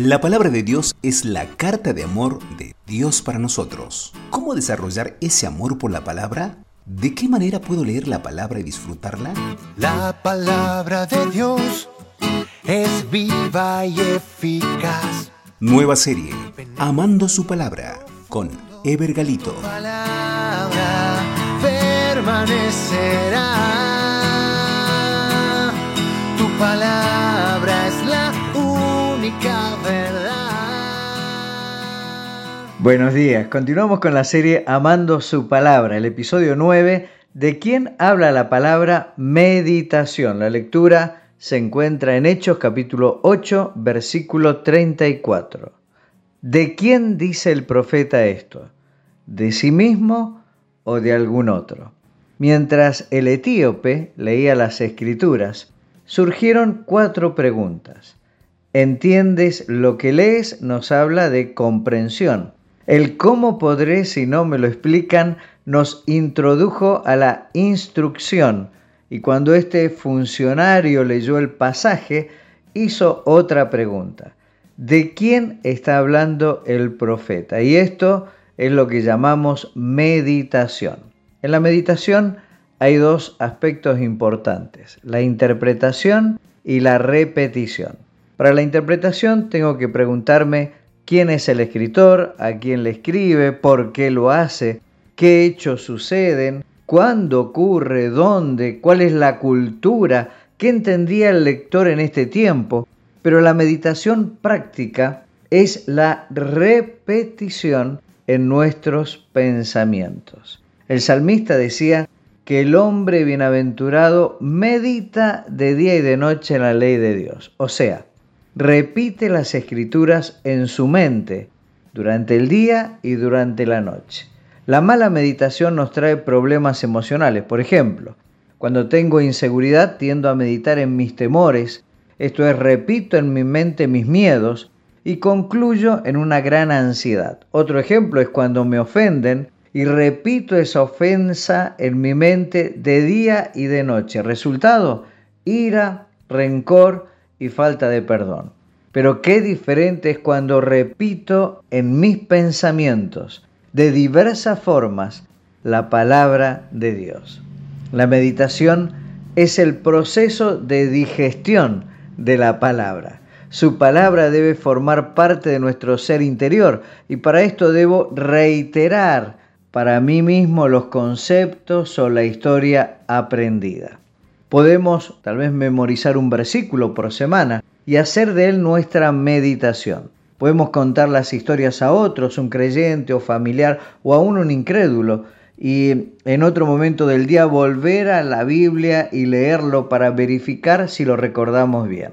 La palabra de Dios es la carta de amor de Dios para nosotros. ¿Cómo desarrollar ese amor por la palabra? ¿De qué manera puedo leer la palabra y disfrutarla? La palabra de Dios es viva y eficaz. Nueva serie, Amando su palabra, con Ever Galito. Tu palabra permanecerá. Tu palabra Buenos días, continuamos con la serie Amando su palabra, el episodio 9, de quién habla la palabra meditación. La lectura se encuentra en Hechos capítulo 8, versículo 34. ¿De quién dice el profeta esto? ¿De sí mismo o de algún otro? Mientras el etíope leía las escrituras, surgieron cuatro preguntas. ¿Entiendes lo que lees? Nos habla de comprensión. El cómo podré si no me lo explican nos introdujo a la instrucción y cuando este funcionario leyó el pasaje hizo otra pregunta. ¿De quién está hablando el profeta? Y esto es lo que llamamos meditación. En la meditación hay dos aspectos importantes, la interpretación y la repetición. Para la interpretación tengo que preguntarme quién es el escritor, a quién le escribe, por qué lo hace, qué hechos suceden, cuándo ocurre, dónde, cuál es la cultura, qué entendía el lector en este tiempo. Pero la meditación práctica es la repetición en nuestros pensamientos. El salmista decía que el hombre bienaventurado medita de día y de noche en la ley de Dios. O sea, repite las escrituras en su mente durante el día y durante la noche. La mala meditación nos trae problemas emocionales. Por ejemplo, cuando tengo inseguridad tiendo a meditar en mis temores, esto es, repito en mi mente mis miedos y concluyo en una gran ansiedad. Otro ejemplo es cuando me ofenden y repito esa ofensa en mi mente de día y de noche. Resultado, ira, rencor, y falta de perdón. Pero qué diferente es cuando repito en mis pensamientos de diversas formas la palabra de Dios. La meditación es el proceso de digestión de la palabra. Su palabra debe formar parte de nuestro ser interior y para esto debo reiterar para mí mismo los conceptos o la historia aprendida. Podemos tal vez memorizar un versículo por semana y hacer de él nuestra meditación. Podemos contar las historias a otros, un creyente o familiar o aún un incrédulo, y en otro momento del día volver a la Biblia y leerlo para verificar si lo recordamos bien.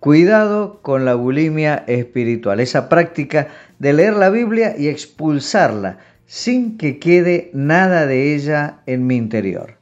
Cuidado con la bulimia espiritual, esa práctica de leer la Biblia y expulsarla sin que quede nada de ella en mi interior.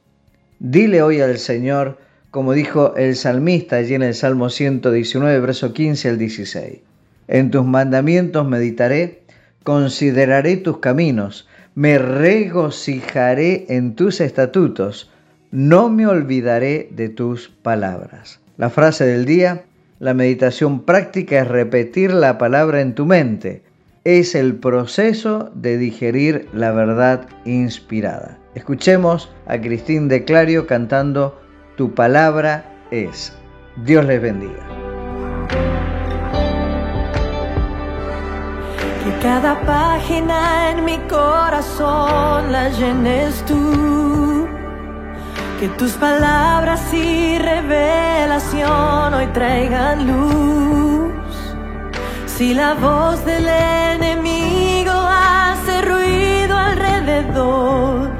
Dile hoy al Señor, como dijo el salmista allí en el Salmo 119, verso 15 al 16. En tus mandamientos meditaré, consideraré tus caminos, me regocijaré en tus estatutos, no me olvidaré de tus palabras. La frase del día, la meditación práctica es repetir la palabra en tu mente. Es el proceso de digerir la verdad inspirada. Escuchemos a Cristín de Clario cantando Tu palabra es. Dios les bendiga. Que cada página en mi corazón la llenes tú. Que tus palabras y revelación hoy traigan luz. Si la voz del enemigo hace ruido alrededor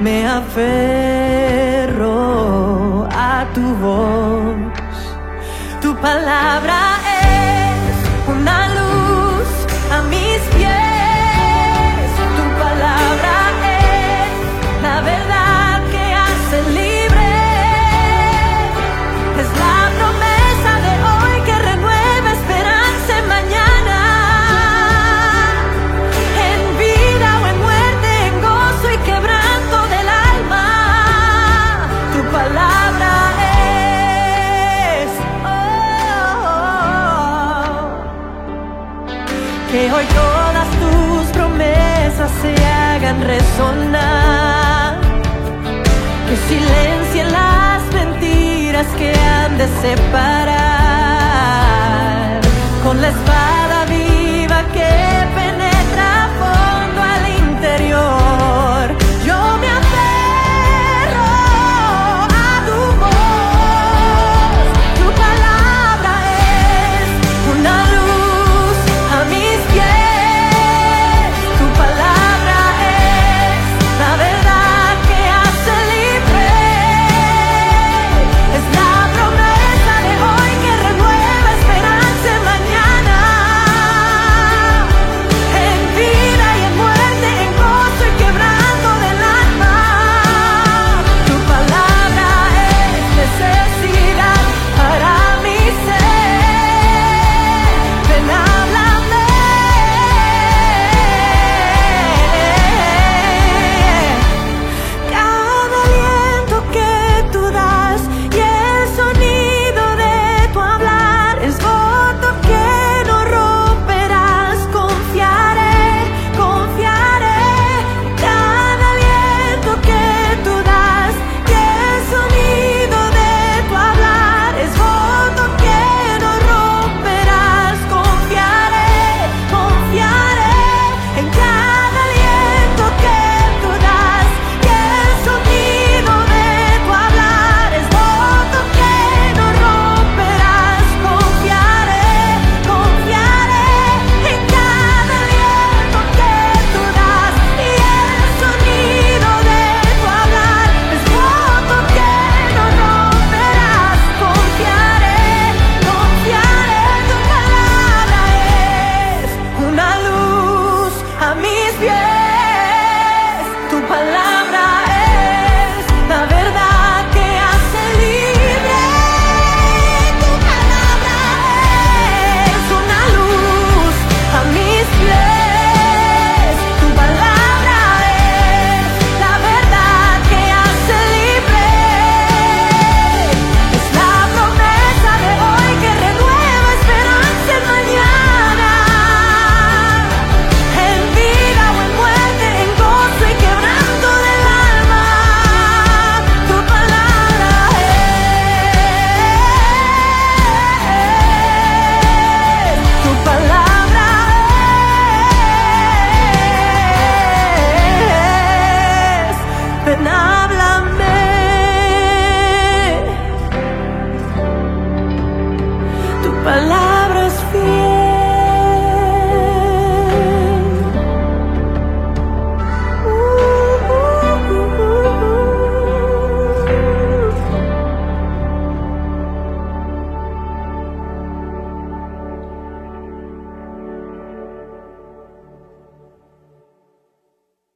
me aferro a tu voz. Tu palabra hoy todas tus promesas se hagan resonar, que silencien las mentiras que han de separar con la espalda.